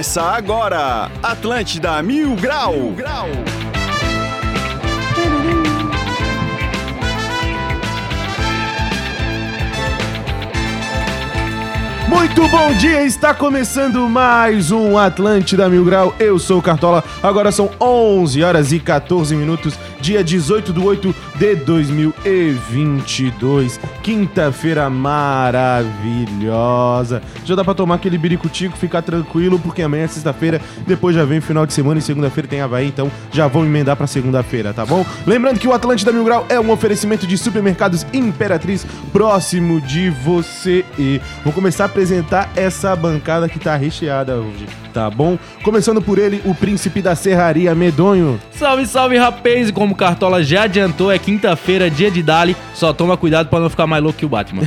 Começa agora, Atlântida Mil Grau. Mil Grau. Muito bom dia, está começando mais um Atlântida Mil Grau. Eu sou o Cartola. Agora são 11 horas e 14 minutos, dia 18 de 8 de 2022. Quinta-feira maravilhosa. Já dá pra tomar aquele biricutico, ficar tranquilo, porque amanhã é sexta-feira, depois já vem final de semana e segunda-feira tem Havaí, então já vão emendar pra segunda-feira, tá bom? Lembrando que o Atlântida Mil Grau é um oferecimento de supermercados Imperatriz próximo de você. E vou começar a apresentar essa bancada que tá recheada hoje, tá bom? Começando por ele, o príncipe da serraria Medonho. Salve, salve, rapaz! E como o Cartola já adiantou, é quinta-feira, dia de Dali. Só toma cuidado pra não ficar mais louco que o Batman.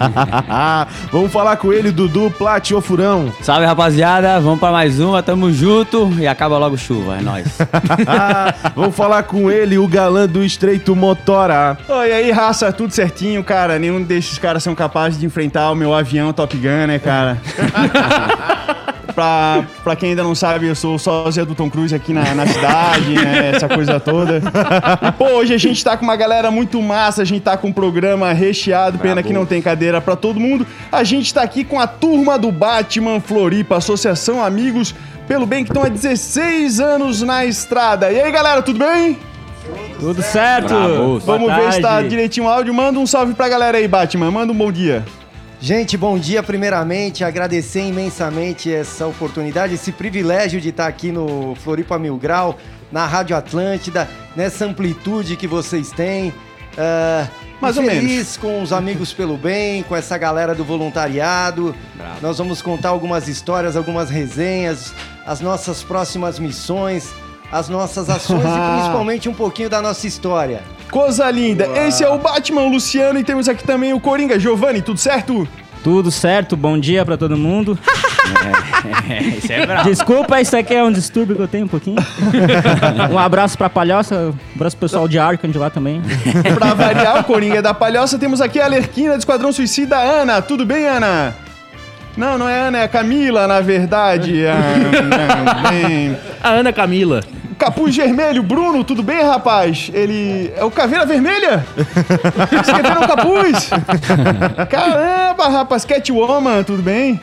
Vamos falar com ele, Dudu Plat o Furão. Salve, rapaziada. Vamos pra mais uma. Tamo junto e acaba logo chuva. É nóis. Vamos falar com ele, o galã do Estreito Motora. Oi, aí, raça, tudo certinho, cara. Nenhum desses caras são capazes de enfrentar o meu avião Top Gun, né, cara? pra, pra quem ainda não sabe, eu sou o sósia do Tom Cruise aqui na, na cidade, né? Essa coisa toda. E, pô, hoje a gente tá com uma galera muito massa, a gente tá com um programa recheado, pena que não tem cadeira pra todo mundo. A gente tá aqui com a turma do Batman Floripa, Associação Amigos pelo Bem, que estão há 16 anos na estrada. E aí, galera, tudo bem? Tudo certo. Vamos Boa ver se tá direitinho o áudio. Manda um salve pra galera aí, Batman. Manda um bom dia. Gente, bom dia. Primeiramente, agradecer imensamente essa oportunidade, esse privilégio de estar aqui no Floripa Mil Grau, na Rádio Atlântida, nessa amplitude que vocês têm. Ah, Mais ou feliz com os amigos pelo bem, com essa galera do voluntariado. Nós vamos contar algumas histórias, algumas resenhas, as nossas próximas missões, as nossas ações e principalmente um pouquinho da nossa história. Coisa linda. Esse é o Batman Luciano e temos aqui também o Coringa. Giovanni, tudo certo? Tudo certo, bom dia pra todo mundo. Isso é bravo. Desculpa, isso aqui é um distúrbio que eu tenho um pouquinho. um abraço pra Palhoça, um abraço pro pessoal de Arkham de lá também. Pra variar, o Coringa é da Palhoça, temos aqui a Alerquina do Esquadrão Suicida, Ana. Tudo bem, Ana? Não, não é Ana, é a Camila, na verdade. Ah, bem. A Ana Camila. Capuz Vermelho, Bruno, tudo bem, rapaz? Ele. É o Caveira Vermelha? Escreveram o capuz? Caramba, rapaz, Catwoman, tudo bem?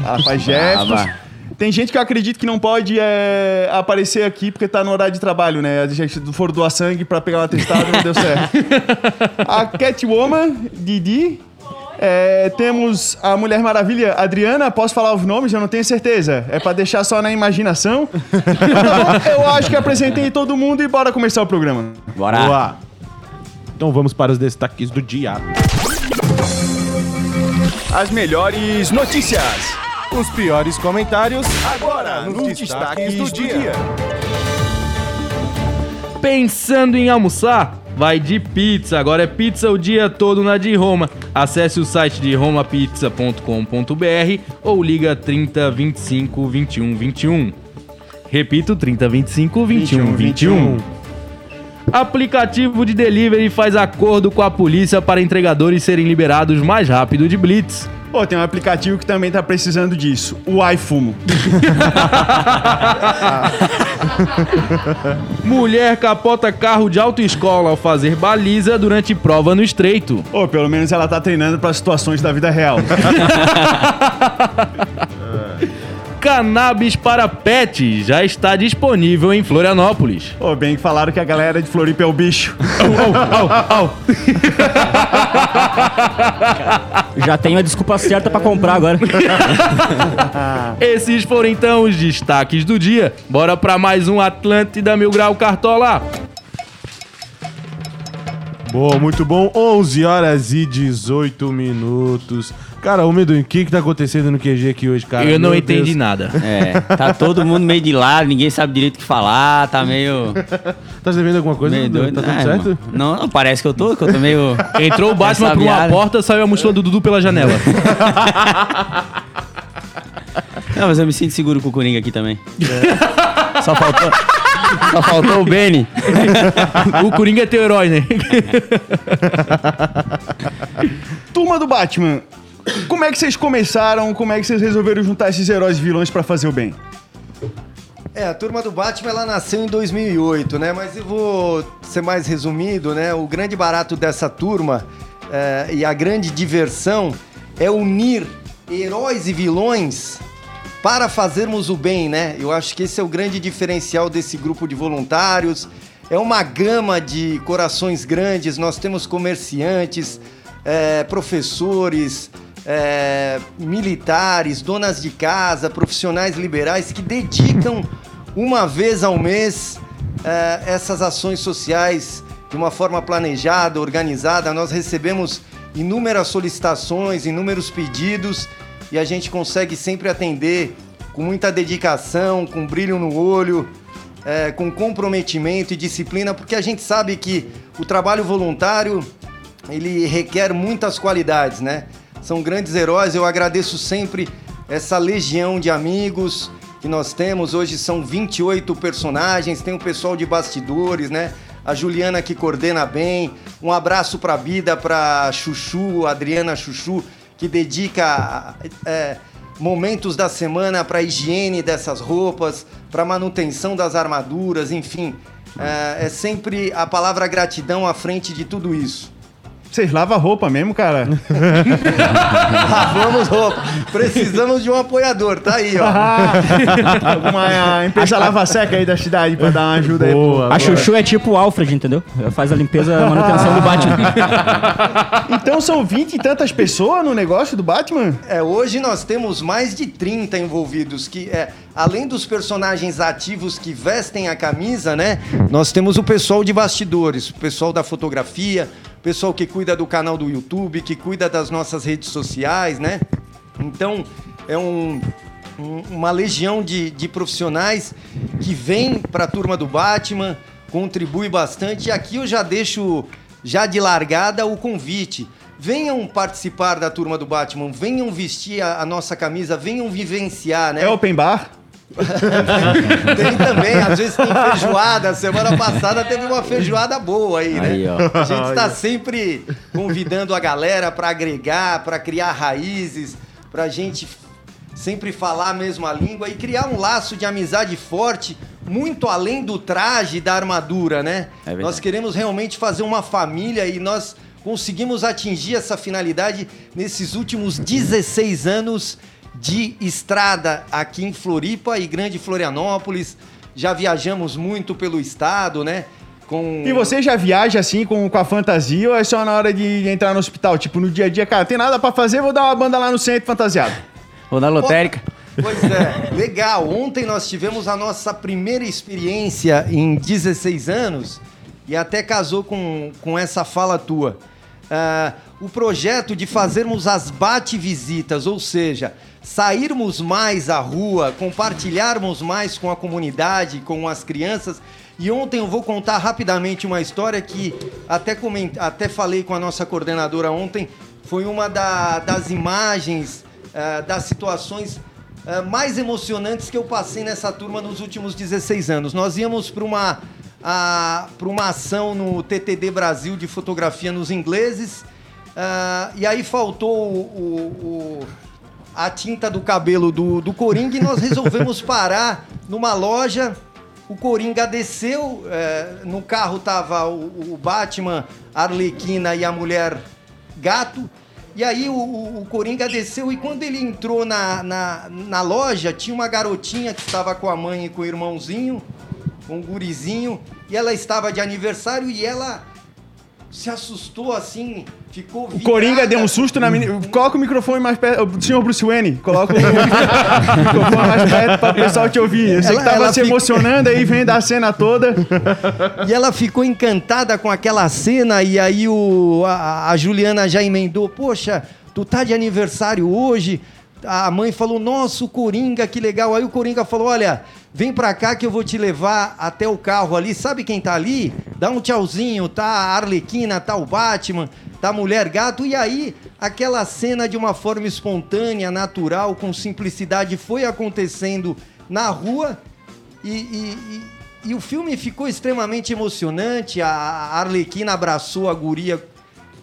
Rapaz, gestos. Brava. Tem gente que eu acredito que não pode é, aparecer aqui porque tá no horário de trabalho, né? A gente foram doar sangue pra pegar um atestado não deu certo. A Catwoman, Didi. É, temos a Mulher Maravilha, Adriana. Posso falar os nomes? Eu não tenho certeza. É pra deixar só na imaginação. Bom? eu acho que apresentei todo mundo e bora começar o programa. Bora. Boa. Então vamos para os destaques do dia. As melhores notícias. Os piores comentários Agora, nos destaques do dia. Pensando em almoçar? Vai de pizza. Agora é pizza o dia todo na de Roma. Acesse o site de romapizza.com.br ou liga 30 25 21 21. Repito, 30 25 21 21. Aplicativo de delivery faz acordo com a polícia para entregadores serem liberados mais rápido de blitz. Pô, tem um aplicativo que também tá precisando disso. O iFumo. Mulher capota carro de autoescola ao fazer baliza durante prova no estreito. Pô, pelo menos ela tá treinando para situações da vida real. Cannabis para pets já está disponível em Florianópolis. Pô, bem que falaram que a galera de Floripa é o bicho. Já tenho a desculpa certa pra comprar agora. Esses foram então os destaques do dia. Bora para mais um Atlântida Mil Grau Cartola. Boa, muito bom. 11 horas e 18 minutos. Cara, ô Medo, o que que tá acontecendo no QG aqui hoje, cara? Eu não Meu entendi Deus. nada. É, tá todo mundo meio de lado, ninguém sabe direito o que falar, tá meio. Tá devendo alguma coisa? meio Dudu? doido. Tá tudo Ah, certo? irmão. Não, não, parece que eu tô, que eu tô meio. Entrou o Batman por uma Ressabiado. porta, saiu a mochila do Dudu pela janela. Não, mas eu me sinto seguro com o Coringa aqui também. Só faltou. Só faltou o Benny. o Coringa é teu herói, né? Turma do Batman. Como é que vocês começaram? Como é que vocês resolveram juntar esses heróis e vilões pra fazer o bem? É, a turma do Batman ela nasceu em 2008, né? Mas eu vou ser mais resumido, né? O grande barato dessa turma é, e a grande diversão é unir heróis e vilões para fazermos o bem, né? Eu acho que esse é o grande diferencial desse grupo de voluntários. É uma gama de corações grandes. Nós temos comerciantes, é, professores, é, militares, donas de casa, profissionais liberais que dedicam uma vez ao mês é, essas ações sociais de uma forma planejada, organizada. Nós recebemos inúmeras solicitações, inúmeros pedidos e a gente consegue sempre atender com muita dedicação, com brilho no olho, é, com comprometimento e disciplina, porque a gente sabe que o trabalho voluntário ele requer muitas qualidades, né? São grandes heróis. Eu agradeço sempre essa legião de amigos que nós temos. Hoje são 28 personagens, tem o pessoal de bastidores, né? A Juliana que coordena bem. Um abraço para a Bida, para Chuchu, Adriana Chuchu, que dedica é, momentos da semana para higiene dessas roupas, para manutenção das armaduras, enfim. É, é sempre a palavra gratidão à frente de tudo isso. Vocês lavam roupa mesmo, cara? Lavamos roupa. Precisamos de um apoiador, tá aí, ó. Alguma empresa lava-seca aí da cidade pra dar uma ajuda aí. Boa. A Chuchu é tipo o Alfred, entendeu? Ela faz a limpeza e a manutenção do Batman. Então são 20 e tantas pessoas no negócio do Batman? É, hoje nós temos mais de 30 envolvidos, que é, além dos personagens ativos que vestem a camisa, né? Nós temos o pessoal de bastidores, o pessoal da fotografia, pessoal que cuida do canal do YouTube, que cuida das nossas redes sociais, né? Então, é um, um- uma legião de, de profissionais que vem para a turma do Batman, contribui bastante. E aqui eu já deixo, já de largada, o convite. Venham participar da turma do Batman, venham vestir a, a nossa camisa, venham vivenciar, né? É open bar? Tem também, às vezes tem feijoada. Semana passada teve uma feijoada boa aí, né? Aí, ó. A gente está sempre convidando a galera para agregar, para criar raízes, para a gente sempre falar a mesma língua e criar um laço de amizade forte, muito além do traje e da armadura, né? É nós queremos realmente fazer uma família e nós conseguimos atingir essa finalidade nesses últimos 16 anos de estrada aqui em Floripa e Grande Florianópolis. Já viajamos muito pelo estado, né? Com... E você já viaja assim com, com a fantasia ou é só na hora de entrar no hospital? Tipo, no dia a dia, cara, tem nada pra fazer, vou dar uma banda lá no centro fantasiado. Ou na lotérica. Pois é, legal. Ontem nós tivemos a nossa primeira experiência em 16 anos e até casou com, com essa fala tua. Ah, o projeto de fazermos as bate-visitas, ou seja, sairmos mais à rua, compartilharmos mais com a comunidade, com as crianças. E ontem eu vou contar rapidamente uma história que até, coment... até falei com a nossa coordenadora ontem. Foi uma da- das imagens, ah, das situações ah, mais emocionantes que eu passei nessa turma nos últimos 16 anos. Nós íamos para uma, para uma ação no TTD Brasil de fotografia nos ingleses, ah, e aí faltou o- o- a tinta do cabelo do, do Coringa e nós resolvemos parar numa loja. O Coringa desceu, eh, no carro tava o, o Batman, a Arlequina e a mulher gato. E aí o, o- Coringa desceu e quando ele entrou na, na, na loja, tinha uma garotinha que estava com a mãe e com o irmãozinho, com o gurizinho, e ela estava de aniversário e ela se assustou assim, ficou O Coringa deu um susto na menina. Coloca o microfone mais perto. O senhor Bruce Wayne, coloca o microfone mais perto pra o pessoal te ouvir. Eu sei Ela- que tava se fica- emocionando aí, vendo a cena toda. E ela ficou encantada com aquela cena e aí o, a, a Juliana já emendou, poxa, tu tá de aniversário hoje? A mãe falou, nossa, o Coringa, que legal. Aí o Coringa falou, olha, vem pra cá que eu vou te levar até o carro ali. Sabe quem tá ali? Dá um tchauzinho, tá a Arlequina, tá o Batman, tá a Mulher Gato. E aí, aquela cena de uma forma espontânea, natural, com simplicidade, foi acontecendo na rua e, e- e- e o filme ficou extremamente emocionante. A Arlequina abraçou a guria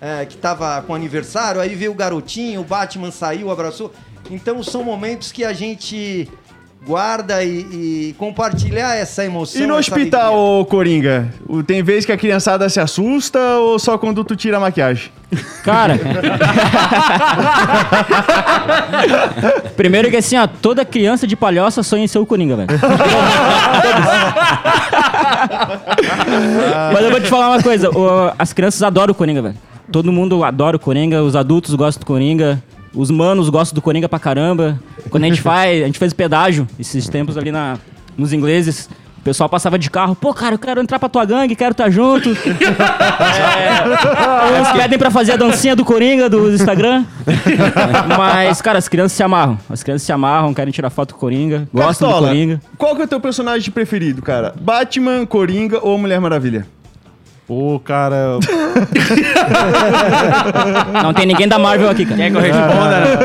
é, que tava com aniversário, aí veio o garotinho, o Batman saiu, abraçou. Então são momentos que a gente guarda e, e compartilhar essa emoção. E no hospital, alegria. ô Coringa? Tem vez que a criançada se assusta ou só quando tu tira a maquiagem? Cara. Primeiro que assim, ó, toda criança de palhoça sonha em ser o Coringa, velho. Mas eu vou te falar uma coisa, o- as crianças adoram o Coringa, velho. Todo mundo adora o Coringa, os adultos gostam do Coringa, os manos gostam do Coringa pra caramba. Quando a gente faz, a gente fez pedágio esses tempos ali na, nos ingleses. O pessoal passava de carro, pô, cara, eu quero entrar pra tua gangue, quero estar junto. É, uns pedem pra fazer a dancinha do Coringa do Instagram. Mas, cara, as crianças se amarram. As crianças se amarram, querem tirar foto com o Coringa, gostam do Cartola, Coringa. Qual que é o teu personagem preferido, cara? Batman, Coringa ou Mulher Maravilha? Pô, cara. Não tem ninguém da Marvel aqui, cara. Quer que eu responda? né?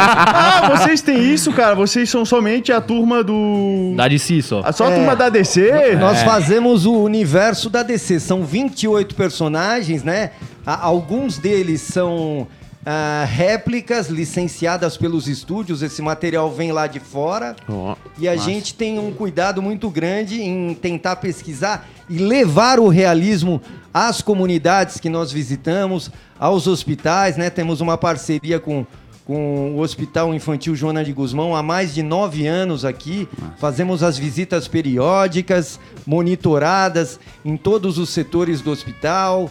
Ah, vocês têm isso, cara. Vocês são somente a turma do. De si só. Ah, Só a turma da DC? Nós fazemos o universo da DC. São 28 personagens, né? A- Alguns deles são ah, réplicas licenciadas pelos estúdios. Esse material vem lá de fora. Ó, E a gente tem um cuidado muito grande em tentar pesquisar e levar o realismo às comunidades que nós visitamos, aos hospitais, né? Temos uma parceria com, com o Hospital Infantil Joana de Guzmão há mais de nove anos aqui. Fazemos as visitas periódicas, monitoradas em todos os setores do hospital.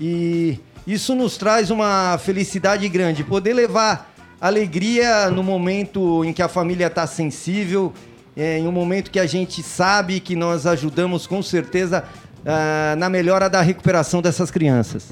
E isso nos traz uma felicidade grande, poder levar alegria no momento em que a família está sensível, é, em um momento que a gente sabe que nós ajudamos com certeza ah, na melhora da recuperação dessas crianças.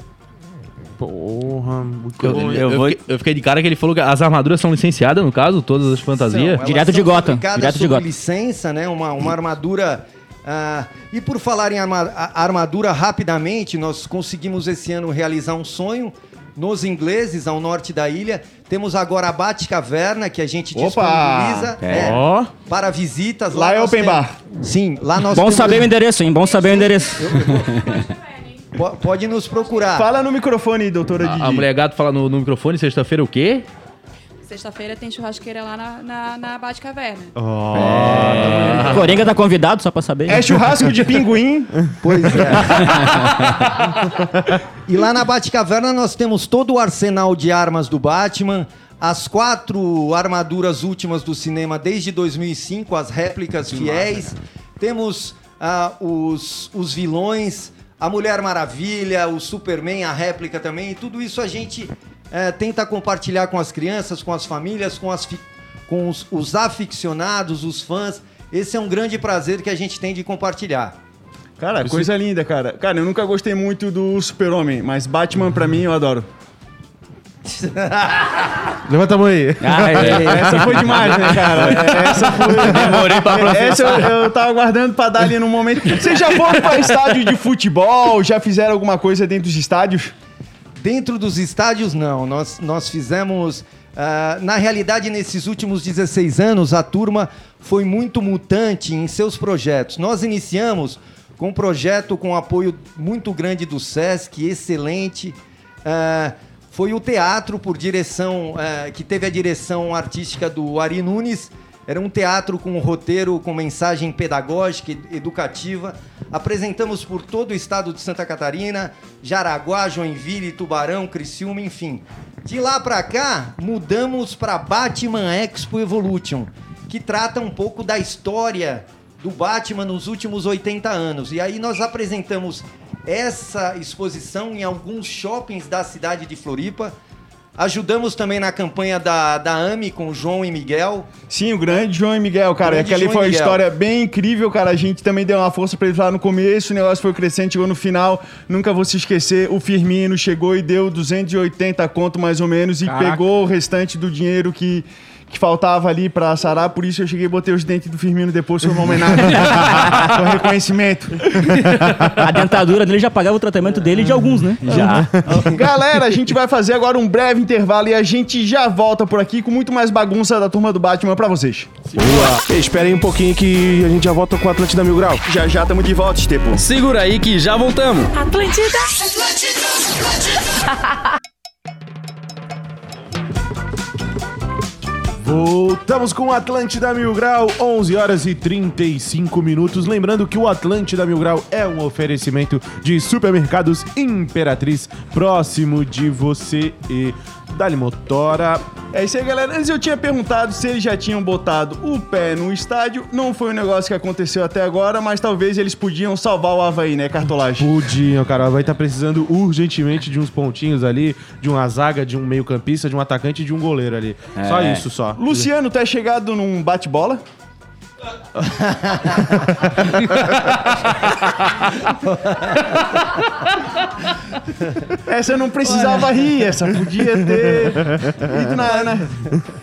porra, muito Eu, bom. eu eu vou- eu fiquei de cara que ele falou que as armaduras são licenciadas, no caso, todas as fantasias. São, Direto de Gotham, direto de Gotham. licença, né? Uma, uma armadura. Ah, e por falar em arma- a- armadura rapidamente, nós conseguimos esse ano realizar um sonho nos ingleses, ao norte da ilha. Temos agora a Batcaverna, que a gente Opa! disponibiliza é, Ó. para visitas. Lá é nós open temos- bar. Sim, lá nós Bom temos- saber o endereço, hein? Bom saber o endereço. Po- Pode nos procurar. Fala no microfone, doutora Didi. A, a mulher gato fala no, no microfone, sexta-feira o quê? Sexta-feira tem churrasqueira lá na, na, na Batcaverna. O Coringa tá convidado, só pra saber. É churrasco de pinguim. Pois é. e lá na Batcaverna nós temos todo o arsenal de armas do Batman, as quatro armaduras últimas do cinema desde 2005, as réplicas fiéis. Temos ah, os, os vilões, a Mulher Maravilha, o Superman, a réplica também. E tudo isso a gente eh, tenta compartilhar com as crianças, com as famílias, com, as fi- com os, os aficionados, os fãs. Esse é um grande prazer que a gente tem de compartilhar. Cara, coisa linda, cara. Cara, eu nunca gostei muito do Super-Homem, mas Batman pra mim eu adoro. Levanta a mão aí. Ah, é. Essa foi demais, né, cara? Essa foi. Demorei pra processar. Essa eu, eu tava aguardando pra dar ali no momento. Vocês já foram pra estádio de futebol? Já fizeram alguma coisa dentro dos estádios? Dentro dos estádios, não. Nós, nós fizemos. ah, na realidade, nesses últimos 16 anos, a turma foi muito mutante em seus projetos. Nós iniciamos com um projeto com apoio muito grande do SESC, excelente. Ah, foi o teatro por direção, ah, que teve a direção artística do Ari Nunes. Era um teatro com um roteiro com mensagem pedagógica educativa. Apresentamos por todo o estado de Santa Catarina, Jaraguá, Joinville, Tubarão, Criciúma, enfim. De lá pra cá, mudamos para Batman Expo Evolution, que trata um pouco da história do Batman nos últimos 80 anos. E aí nós apresentamos essa exposição em alguns shoppings da cidade de Floripa. Ajudamos também na campanha da, da AMI com o João e Miguel. Sim, o grande João e Miguel, cara. Grande Aquela João foi uma Miguel. história bem incrível, cara. A gente também deu uma força pra eles lá no começo, o negócio foi crescente, chegou no final. Nunca vou se esquecer, o Firmino chegou e deu 280 conto mais ou menos e Caraca. pegou o restante do dinheiro que, que faltava ali pra sarar, por isso eu cheguei e botei os dentes do Firmino depois, foi uma homenagem. foi um reconhecimento. A dentadura dele já pagava o tratamento dele e de alguns, né? Já. Galera, a gente vai fazer agora um breve intervalo e a gente já volta por aqui com muito mais bagunça da turma do Batman pra vocês. Boa. Esperem um pouquinho que a gente já volta com o Atlântida Mil Grau. Já já tamo de volta, Estepo. Segura aí que já voltamos. Atlântida. Voltamos com o Atlântida Mil Grau, 11 horas e 35 minutos. Lembrando que o Atlântida Mil Grau é um oferecimento de supermercados Imperatriz, próximo de você e Dali Motora. É isso aí, galera. Antes eu tinha perguntado se eles já tinham botado o pé no estádio. Não foi um negócio que aconteceu até agora, mas talvez eles podiam salvar o Havaí, né, Cartolagem? Pudinho, cara. Vai estar precisando urgentemente de uns pontinhos ali, de uma zaga, de um meio-campista, de um atacante e de um goleiro ali. Só isso, só. Luciano, tá chegado num bate-bola? Essa eu não precisava rir, essa podia ter. ido na- na-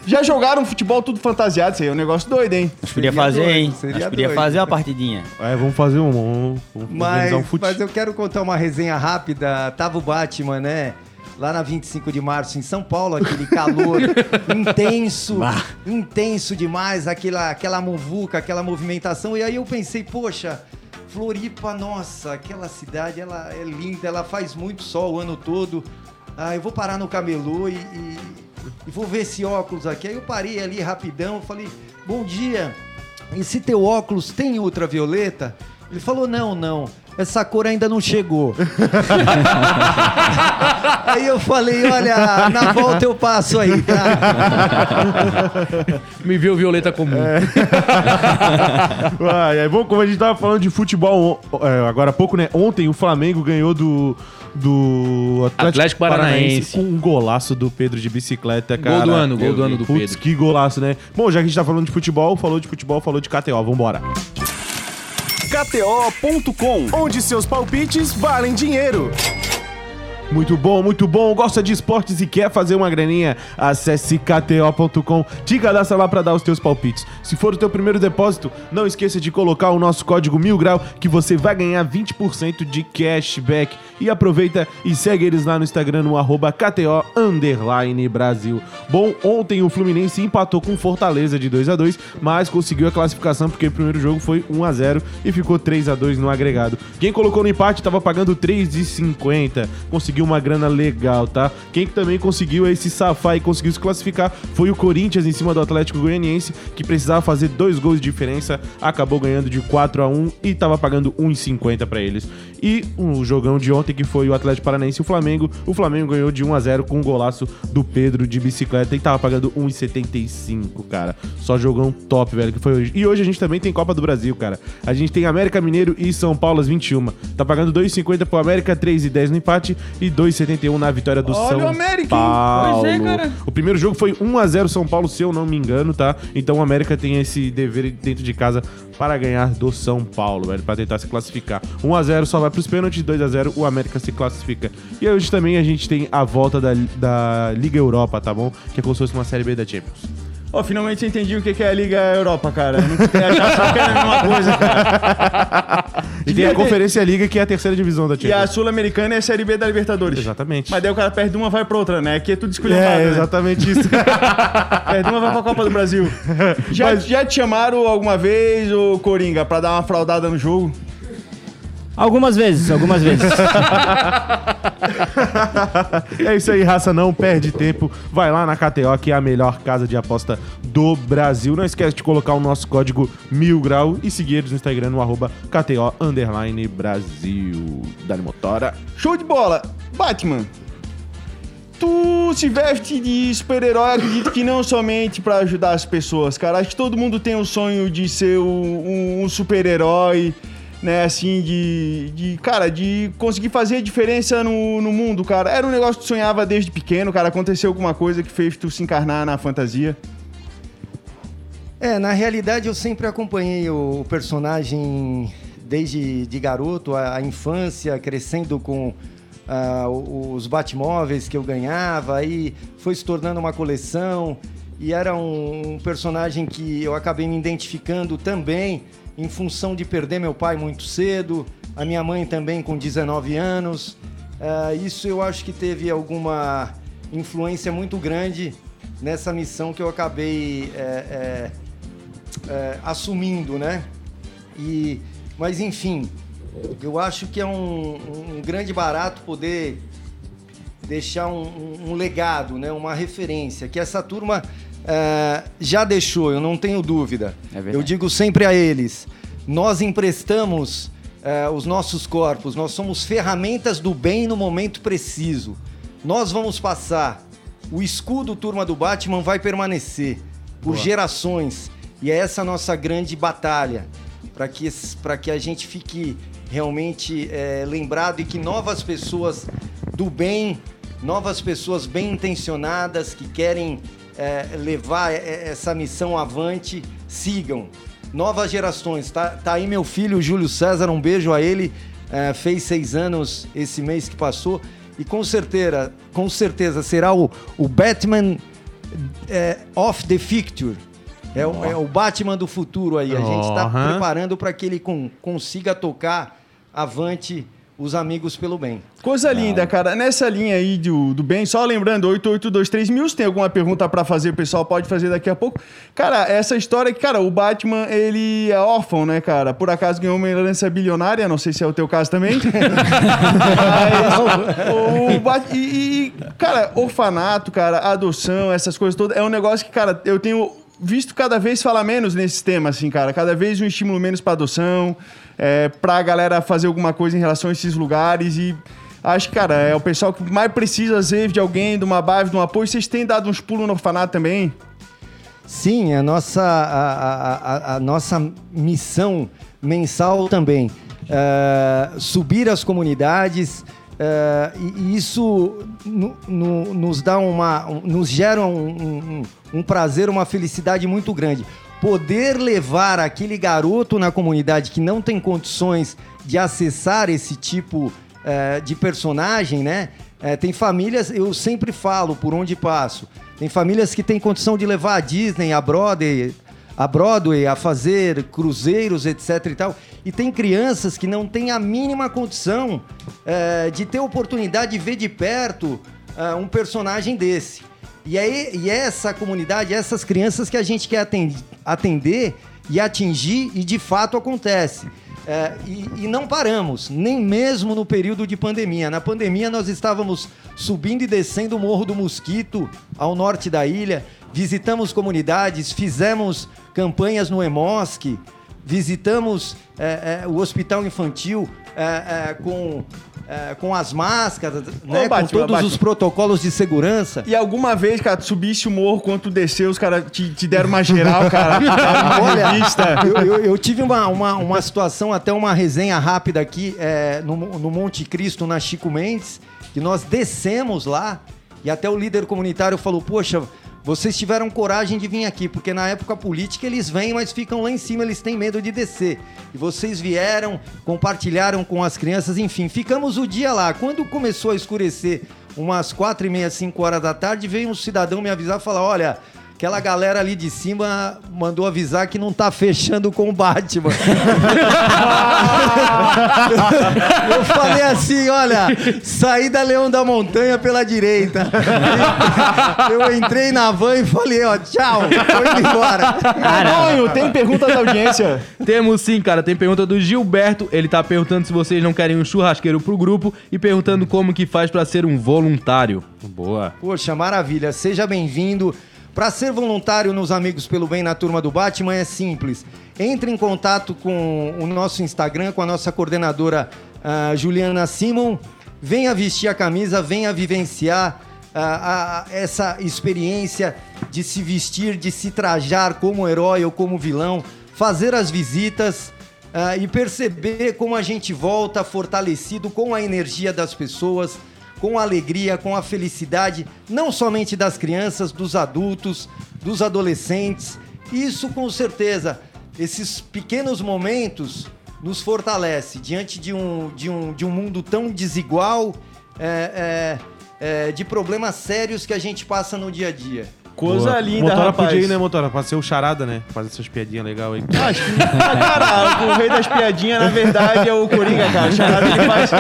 Já jogaram futebol tudo fantasiado? Isso aí é um negócio doido, hein? Acho que podia fazer, hein? seria Acho que podia doido. fazer uma partidinha. É, vamos fazer um. vamos Mas, um mas eu quero contar uma resenha rápida. Tava o Batman, né? Lá na 25 de março, em São Paulo, aquele calor intenso, intenso demais, aquela, aquela muvuca, aquela movimentação. E aí eu pensei, poxa, Floripa, nossa, aquela cidade, ela é linda, ela faz muito sol o ano todo. Ah, eu vou parar no camelô e, e- e vou ver esse óculos aqui. Aí eu parei ali rapidão, falei, bom dia, esse teu óculos tem ultravioleta? Ele falou, não, não, essa cor ainda não chegou. aí eu falei, olha, na volta eu passo aí, tá? Me viu Violeta Comum. Ai, ai, bom, como a gente tava falando de futebol é, agora há pouco, né? Ontem o Flamengo ganhou do. Do Atlético, Atlético Paranaense. com um golaço do Pedro de bicicleta, cara. Gol do ano, gol do ano do Putz, Pedro. que golaço, né? Bom, já que a gente tá falando de futebol, falou de futebol, falou de KTO, vambora. KTO.com. Onde seus palpites valem dinheiro. Muito bom, muito bom. Gosta de esportes e quer fazer uma graninha? Acesse kto.com, te cadastra lá para dar os teus palpites. Se for o teu primeiro depósito, não esqueça de colocar o nosso código mil grau que você vai ganhar 20% de cashback. E aproveita e segue eles lá no Instagram no arroba KTO Brasil. Bom, ontem o Fluminense empatou com Fortaleza de 2 a 2 mas conseguiu a classificação porque o primeiro jogo foi 1 a 0 e ficou 3 a 2 no agregado. Quem colocou no empate estava pagando 3,50. Conseguiu uma grana legal, tá? Quem também conseguiu esse safar e conseguiu se classificar foi o Corinthians em cima do Atlético Goianiense, que precisava fazer dois gols de diferença, acabou ganhando de 4 a 1 e tava pagando 1,50 para eles. E o jogão de ontem que foi o Atlético Paranaense e o Flamengo, o Flamengo ganhou de 1 a 0 com um golaço do Pedro de bicicleta e tava pagando 1,75, cara. Só jogão top, velho, que foi hoje. E hoje a gente também tem Copa do Brasil, cara. A gente tem América Mineiro e São Paulo às 21. Tá pagando 2,50 pro América, 3,10 no empate e 2,71 na vitória do Olha São o América? Paulo. Pois é, cara. O primeiro jogo foi 1 a 0 São Paulo, se eu não me engano, tá? Então o América tem esse dever dentro de casa para ganhar do São Paulo, velho, para tentar se classificar. 1 a 0 só vai pros pênaltis, 2 a 0 o América se classifica. E hoje também a gente tem a volta da, da Liga Europa, tá bom? Que é como se fosse uma série B da Champions. Ó, finalmente eu entendi o que que é a Liga Europa, cara. Eu não achava que era a mesma coisa, cara. E tem a Conferência Liga, que é a terceira divisão da E a Champions. Sul-Americana é a Série B da Libertadores. Exatamente. Mas daí o cara perde uma, vai pra outra, né? Aqui é tudo esculhambado, É, né? exatamente isso. Perde uma, vai pra Copa do Brasil. Já, já te chamaram alguma vez, ô Coringa, pra dar uma fraudada no jogo? Algumas vezes, algumas vezes. É isso aí, raça, não perde tempo. Vai lá na KTO, que é a melhor casa de aposta do Brasil. Não esquece de colocar o nosso código mil grau e seguir eles no Instagram no arroba KTO underline Brasil. Dani Motora. Show de bola! Batman, tu se veste de super-herói, acredito que não somente pra ajudar as pessoas, cara. Acho que todo mundo tem o sonho de ser um, um super-herói, né? Assim, de, de. Cara, de conseguir fazer diferença no, no mundo, cara. Era um negócio que tu sonhava desde pequeno, cara. Aconteceu alguma coisa que fez tu se encarnar na fantasia. É, na realidade eu sempre acompanhei o personagem desde de garoto, a, a infância, crescendo com ah, os Batmóveis que eu ganhava, aí foi se tornando uma coleção. e era um, um personagem que eu acabei me identificando também em função de perder meu pai muito cedo, a minha mãe também com 19 anos. Ah, isso eu acho que teve alguma influência muito grande nessa missão que eu acabei é, é, é, assumindo, né? E, mas enfim, eu acho que é um, um grande barato poder deixar um, um- um legado, né? uma referência, que essa turma eh, já deixou, eu não tenho dúvida. verdade. eu digo sempre a eles: nós emprestamos eh, os nossos corpos, nós somos ferramentas do bem no momento preciso. Nós vamos passar. O escudo Turma do Batman vai permanecer por gerações. E é essa nossa grande batalha para que, pra que a gente fique realmente eh, lembrado e que novas pessoas do bem, novas pessoas bem intencionadas que querem eh, levar eh, essa missão avante, sigam. Novas gerações. Tá, tá aí meu filho, Júlio César, um beijo a ele. eh, fez seis anos esse mês que passou. E com certeza, com certeza será o, o Batman eh, of the Future. É o, é o Batman do futuro aí. A gente está preparando para que ele con- consiga tocar avante os amigos pelo bem. Coisa linda, cara. Nessa linha aí do, do bem, só lembrando, 8823 mil, se tem alguma pergunta pra fazer, o pessoal pode fazer daqui a pouco. Cara, essa história que, cara, o Batman, ele é órfão, né, cara? Por acaso ganhou uma herança bilionária, não sei se é o teu caso também. Mas, o Bat- e, e, cara, orfanato, cara, adoção, essas coisas todas, é um negócio que, cara, eu tenho visto cada vez falar menos nesse tema, assim, cara. Cada vez um estímulo menos pra adoção, é, pra galera fazer alguma coisa em relação a esses lugares e... Acho que, cara, é o pessoal que mais precisa, às vezes, de alguém, de uma base, de um apoio. Vocês têm dado uns pulos no orfanato também? Sim, a nossa, a, a- a- a nossa missão mensal também. é, subir as comunidades. É, e, e isso no- no- nos dá uma. um- nos gera um, um- um prazer, uma felicidade muito grande. Poder levar aquele garoto na comunidade que não tem condições de acessar esse tipo é, de personagem, né? É, tem famílias, eu sempre falo por onde passo, tem famílias que têm condição de levar a Disney, a Broadway, a Broadway a fazer cruzeiros, etc e tal. E tem crianças que não têm a mínima condição é, de ter oportunidade de ver de perto é, um personagem desse. E é, e essa comunidade, essas crianças que a gente quer aten- atender e atingir, e de fato acontece. É, e, e não paramos, nem mesmo no período de pandemia. Na pandemia, nós estávamos subindo e descendo o Morro do Mosquito, ao norte da ilha, visitamos comunidades, fizemos campanhas no EMOSC, visitamos é, é, o hospital infantil é, é, com, é, com as máscaras, né, com todos Batman. os protocolos de segurança. E alguma vez, cara, tu subisse o morro, quando tu desceu, os caras te, te deram uma geral, cara. Olha, eu, eu- eu tive uma, uma, uma situação, até uma resenha rápida aqui é, no, no Monte Cristo, na Chico Mendes, que nós descemos lá e até o líder comunitário falou: Poxa, vocês tiveram coragem de vir aqui, porque na época política eles vêm, mas ficam lá em cima, eles têm medo de descer. E vocês vieram, compartilharam com as crianças, enfim, ficamos o dia lá. Quando começou a escurecer, umas quatro e meia, cinco horas da tarde, veio um cidadão me avisar falar: Olha. Aquela galera ali de cima mandou avisar que não tá fechando com o Batman. Eu falei assim, olha, saída Leão da Montanha pela direita. Eu entrei na van e falei, ó, tchau, tô indo embora. Tonho, tem pergunta da audiência? Temos sim, cara. Tem pergunta do Gilberto. Ele tá perguntando se vocês não querem um churrasqueiro pro grupo e perguntando como que faz pra ser um voluntário. Boa. Poxa, maravilha, seja bem-vindo. Para ser voluntário nos Amigos pelo Bem na Turma do Batman é simples. Entre em contato com o nosso Instagram, com a nossa coordenadora ah, Juliana Simon. Venha vestir a camisa, venha vivenciar ah, ah, essa experiência de se vestir, de se trajar como herói ou como vilão, fazer as visitas ah, e perceber como a gente volta fortalecido com a energia das pessoas, com a alegria, com a felicidade, não somente das crianças, dos adultos, dos adolescentes. Isso com certeza, esses pequenos momentos nos fortalece diante de um, de um, de um mundo tão desigual, é, é, é, de problemas sérios que a gente passa no dia a dia. Coisa Boa. linda, Motora rapaz. podia ir, né, Motora? Pra ser o charada, né? Fazer essas piadinhas legais aí. Acho que, ah, cara, o rei das piadinhas, na verdade, é o Coringa, cara. O Charada, ele faz,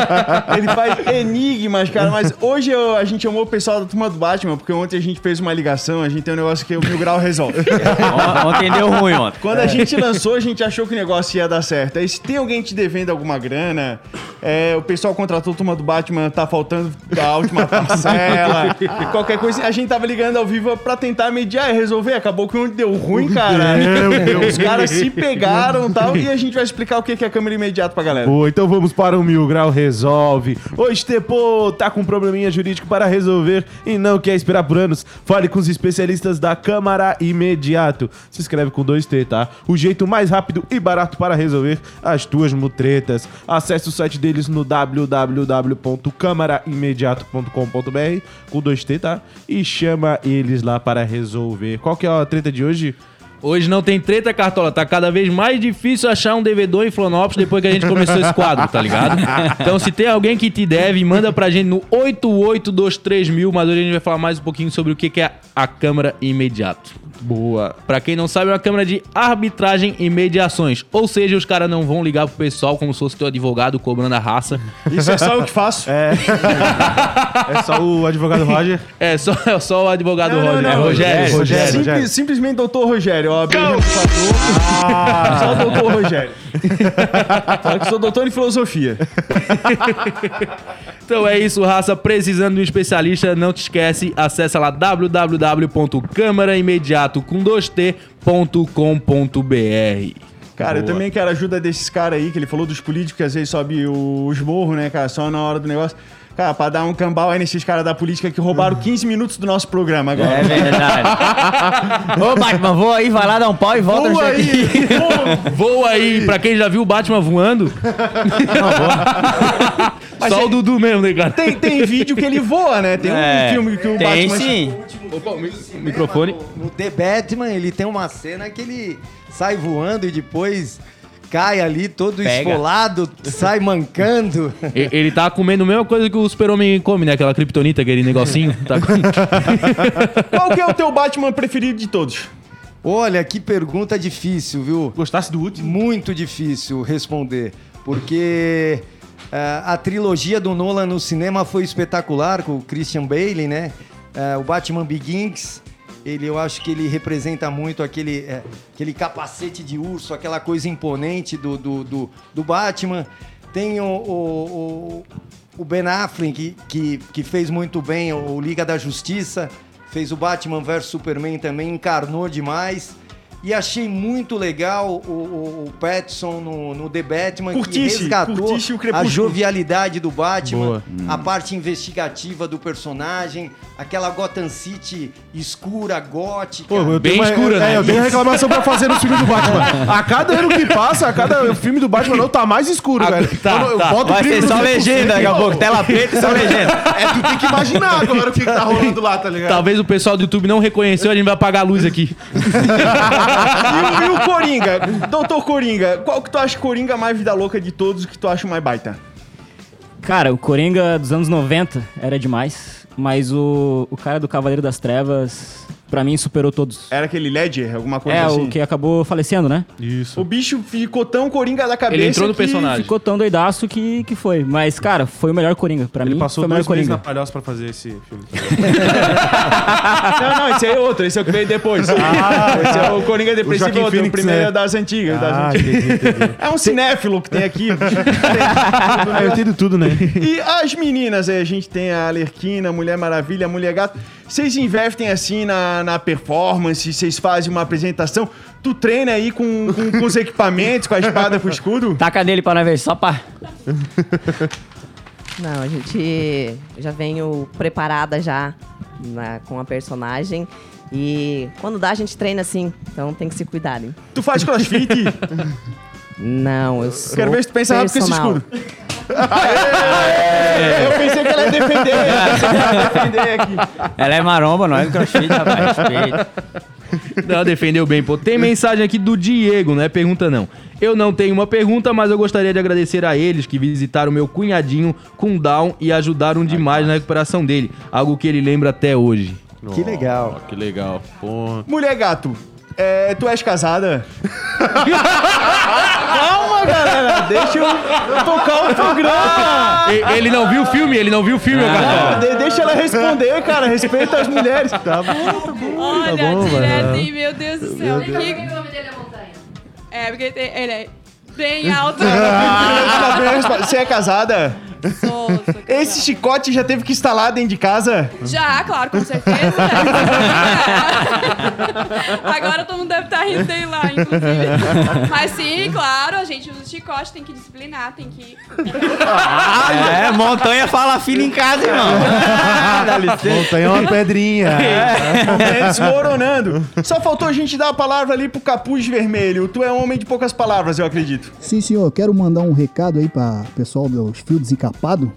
ele faz enigmas, cara. Mas hoje eu- a gente chamou o pessoal da turma do Batman, porque ontem a gente fez uma ligação, a gente tem um negócio que o Mil Grau resolve. On- Ontem deu ruim, ontem. Quando a gente lançou, a gente achou que o negócio ia dar certo. Aí se tem alguém te devendo alguma grana, é, o pessoal contratou a turma do Batman, tá faltando a última parcela, e qualquer coisa, a gente tava ligando ao vivo pra tentar mediar e resolver. Acabou que onde deu ruim, cara. Os caras se pegaram e tal, e a gente vai explicar o que é câmera imediata pra galera. Boa, então vamos para o Mil Grau Resolve. Ô, Estepô, tá com um probleminha jurídico para resolver e não quer esperar por anos? Fale com os especialistas da Câmara Imediato. Se escreve com dois T, tá? O jeito mais rápido e barato para resolver as tuas mutretas. Acesse o site deles no www.câmaraimediato.com.br com dois T, tá? E chama eles lá para resolver. Qual que é a treta de hoje? Hoje não tem treta, Cartola. Tá cada vez mais difícil achar um devedor em Florianópolis depois que a gente começou esse quadro, tá ligado? Então, se tem alguém que te deve, manda pra gente no 8823 mil, mas hoje a gente vai falar mais um pouquinho sobre o que é a Câmara Imediato. Boa. Pra quem não sabe, é uma câmara de arbitragem e mediações. Ou seja, os caras não vão ligar pro pessoal como se fosse teu advogado cobrando a raça. Isso é só eu que faço. É só o advogado Roger. É só, é só o advogado Não, não, Roger. não, é Rogério. Rogério. Rogério. Simples- Rogério. Simplesmente doutor Rogério. Ó, beijo, Ah. Só o doutor Rogério. Fala que sou doutor em filosofia. Então é isso, raça. Precisando de um especialista, não te esquece, acessa lá www.câmaraimediato com 2t.com.br. Cara, eu também quero a ajuda desses caras aí, que ele falou dos políticos, que às vezes sobe os morros, né, cara, só na hora do negócio. Cara, pra dar um cambal aí nesses caras da política que roubaram 15 minutos do nosso programa agora. É verdade. Ô, Batman, voa aí, vai lá dar um pau e volta no Boa aí! check-in. Voa aí, pra quem já viu o Batman voando. Só o Dudu mesmo, né, cara? Tem, tem vídeo que ele voa, né? Tem um É, filme que o Tem Batman... sim. Microfone. No The Batman, ele tem uma cena que ele sai voando e depois cai ali todo Pega. esfolado, sai mancando. E- Ele tá comendo a mesma coisa que o super-homem come, né? Aquela kriptonita, aquele negocinho. Tá com... Qual que é o teu Batman preferido de todos? Olha, que pergunta difícil, viu? Gostasse do último? Muito difícil responder, porque eh, a trilogia do Nolan no cinema foi espetacular com o Christian Bale, né? Eh, o Batman Begins, ele, eu acho que ele representa muito aquele, eh, aquele capacete de urso, aquela coisa imponente do, do, do, do Batman. Tem o, o, o- o Ben Affleck, que, que, que fez muito bem o Liga da Justiça, fez o Batman vs Superman também, encarnou demais. E achei muito legal o, o, o Pattinson no, no The Batman, Curtisse, que resgatou a jovialidade do Batman, Boa. a parte investigativa do personagem, aquela Gotham City escura, gótica. Pô, eu Bem tenho uma- escura, é, né? eu tenho reclamação pra fazer no filme do Batman. A cada ano que passa, a cada filme do Batman não tá mais escuro, Ah, velho. tá, eu, eu tá. boto Vai ser só legenda daqui a pouco. Tela preta e só legenda. É, tu tem que imaginar agora o que, que tá rolando lá, tá ligado? Talvez o pessoal do YouTube não reconheceu, a gente vai apagar a luz aqui. E, e o Coringa? Doutor Coringa, qual que tu acha Coringa mais vida louca de todos que tu acha mais baita? Cara, o Coringa dos anos 90 era demais, mas o, o cara do Cavaleiro das Trevas, pra mim, superou todos. Era aquele Ledger, alguma coisa É, assim? o que acabou falecendo, né? Isso. O bicho ficou tão Coringa da cabeça Ele entrou no que- personagem. Ficou tão doidaço que, que foi. Mas, cara, foi o melhor Coringa. Pra Ele mim, passou foi o melhor dois meses Coringa. na palhoça pra fazer esse filme. Não, não, esse aí é outro, esse é o que veio depois. esse é o Coringa depressivo, Joaquim outro, o primeiro né? é das antigas. das Ah, antigas. entendi, entendi. É um cinéfilo que tem aqui. Ah, eu entendo tudo, né? E as meninas aí, a gente tem a Alerquina, Mulher Maravilha, Mulher Gato. Vocês investem assim na, na performance, vocês fazem uma apresentação. Tu treina aí com, com, com os equipamentos, com a espada, com o escudo? Taca nele pra nós ver, só pra... Não, a gente já venho preparada já na- com a personagem. E quando dá, a gente treina assim. Então tem que se cuidar. hein? Tu faz crossfit? Não, eu sou. Quero ver se tu pensa rápido com esse personal. Escudo. Eu pensei que ela ia defender. eu pensei que ela ia defender aqui. Ela é maromba, nós do crossfit, rapaz. Respeito. Não, defendeu bem, pô. Tem mensagem aqui do Diego, não é pergunta não. Eu não tenho uma pergunta, mas eu gostaria de agradecer a eles que visitaram meu cunhadinho com Down e ajudaram demais na recuperação dele. Algo que ele lembra até hoje. Que legal. Que legal. Porra. Mulher gato, é, tu és casada? Calma, galera. Deixa eu, eu tocar o programa. E- Ele não viu o filme, ele não viu o filme, ô Ah, Cartola. de- deixa ela responder, cara. Respeita as mulheres. Tá bom. Olha, bom, direto, mano. e meu Deus do céu. Que... O nome dele é Montanha. É, porque tem- ele é bem alto. Ah, Você é casada? Sou, sou casada. Esse chicote já teve que instalar dentro de casa? Já, claro, com certeza. Agora todo mundo deve estar rindo dele lá, inclusive. Mas sim, claro, a gente usa o chicote, tem que disciplinar, tem que. É, montanha fala filho em casa, irmão. Dá licença. Montanha é uma pedrinha. É, desmoronando. Só faltou a gente dar a palavra ali pro capuz vermelho. Tu é um homem de poucas palavras, eu acredito. Sim, senhor. Quero mandar um recado aí para o pessoal dos fios desencapados.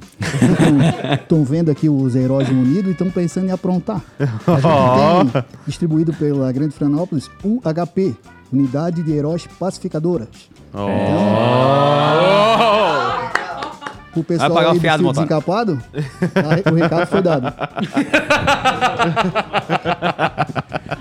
Estão vendo aqui os heróis unidos e estão pensando em aprontar. A gente tem distribuído pela Grande Florianópolis UHP, Unidade de Heróis Pacificadoras. Então, o pessoal pagar o aí do fiado, fio Montoro. desencapado, aí o recado foi dado.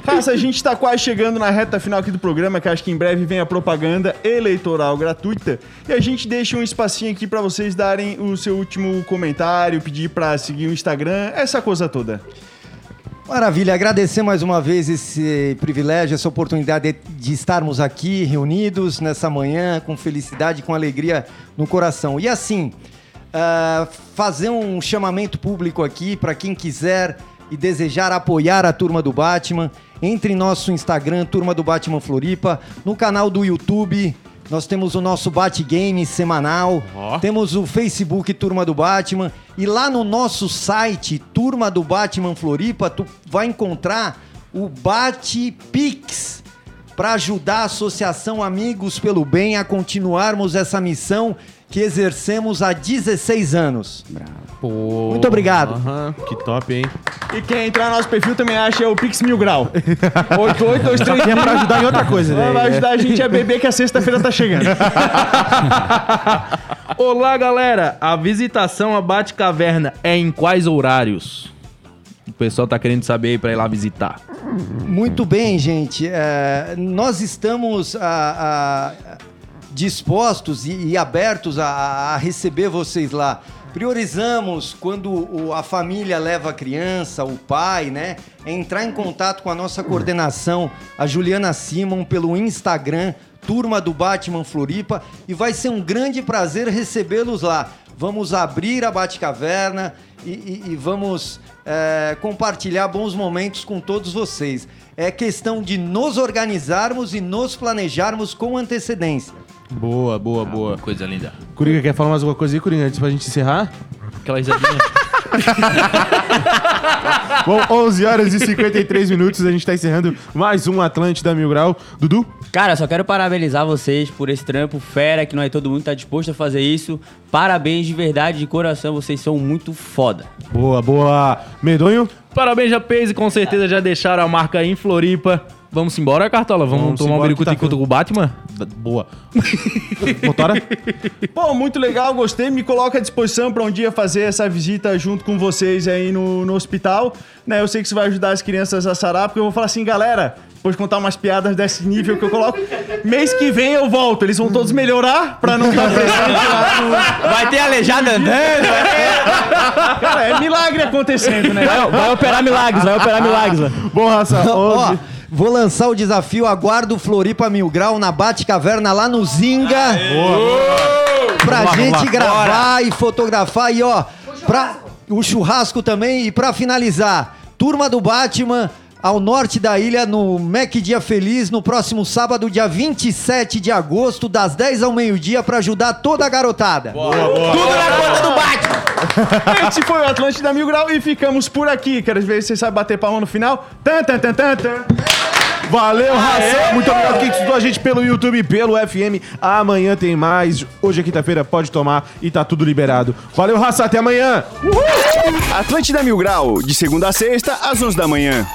Raça, a gente tá quase chegando na reta final aqui do programa, que acho que em breve vem a propaganda eleitoral gratuita. E a gente deixa um espacinho aqui pra vocês darem o seu último comentário, pedir pra seguir o Instagram, essa coisa toda. Maravilha, agradecer mais uma vez esse privilégio, essa oportunidade de, de estarmos aqui reunidos nessa manhã com felicidade, com alegria no coração. E assim, ah, fazer um chamamento público aqui para quem quiser e desejar apoiar a Turma do Batman, entre em nosso Instagram, Turma do Batman Floripa, no canal do YouTube. Nós temos o nosso Batgame semanal, temos o Facebook Turma do Batman e lá no nosso site Turma do Batman Floripa tu vai encontrar o Batpix para ajudar a Associação Amigos pelo Bem a continuarmos essa missão que exercemos há 16 anos. Pô. Muito obrigado. Aham, que top, hein? E quem entrar no nosso perfil também acha o Pix Mil Grau. 8823 Que é pra ajudar em outra coisa, né? Vai ajudar a gente a beber que a sexta-feira tá chegando. Olá, galera. A visitação à Batcaverna é em quais horários? O pessoal tá querendo saber aí pra ir lá visitar. Muito bem, gente. É, nós estamos a- a- dispostos e, e abertos a, a receber vocês lá. Priorizamos quando a família leva a criança, o pai, né? É entrar em contato com a nossa coordenação, a Juliana Simon, pelo Instagram, Turma do Batman Floripa, e vai ser um grande prazer recebê-los lá. Vamos abrir a Batcaverna e, e- e vamos é, compartilhar bons momentos com todos vocês. É questão de nos organizarmos e nos planejarmos com antecedência. Boa, boa, boa. Coisa linda. Coringa, quer falar mais alguma coisa aí, Coringa, antes pra gente encerrar? Aquela risadinha. Bom, 11 horas e 53 minutos, a gente tá encerrando mais um Atlântida Mil Grau. Dudu? Cara, só quero parabenizar vocês por esse trampo fera, que não é todo mundo que tá disposto a fazer isso. Parabéns de verdade, de coração, vocês são muito foda. Boa, boa. Medonho? Parabéns, Japês, e com certeza já deixaram a marca em Floripa. Vamos embora, Cartola? Vamos, Vamos tomar um biricutico tá com o Batman? Boa. Motora? Pô, muito legal, gostei. Me coloca à disposição para um dia fazer essa visita junto com vocês aí no, no hospital. Né, eu sei que isso vai ajudar as crianças a sarar, porque eu vou falar assim, galera, depois de contar umas piadas desse nível que eu coloco, mês que vem eu volto. Eles vão todos melhorar pra não estar presente lá no... Vai ter aleijado andando, Cara, é milagre acontecendo, né? Vai, vai operar milagres, vai operar milagres. lá. Bom, raça, 11. Vou lançar o desafio Aguardo Floripa Mil Grau na Batcaverna lá no Zinga. Pra Vamos lá, gente gravar e fotografar. E ó, pra, o churrasco também. E pra finalizar, Turma do Batman ao norte da ilha no Mac Dia Feliz no próximo sábado, dia 27 de agosto, das 10 ao meio-dia, pra ajudar toda a garotada. Tudo na conta do Batman! Esse foi o Atlântida Mil Grau e ficamos por aqui. Quero ver se vocês sabem bater palma no final. Tan, tan, tan, tan, tan. Valeu, raça. Muito obrigado quem estudou a gente pelo YouTube pelo FM. Amanhã tem mais. Hoje é quinta-feira, pode tomar e tá tudo liberado. Valeu, raça. Até amanhã. Atlântida Mil Grau, de segunda a sexta, às 11 da manhã.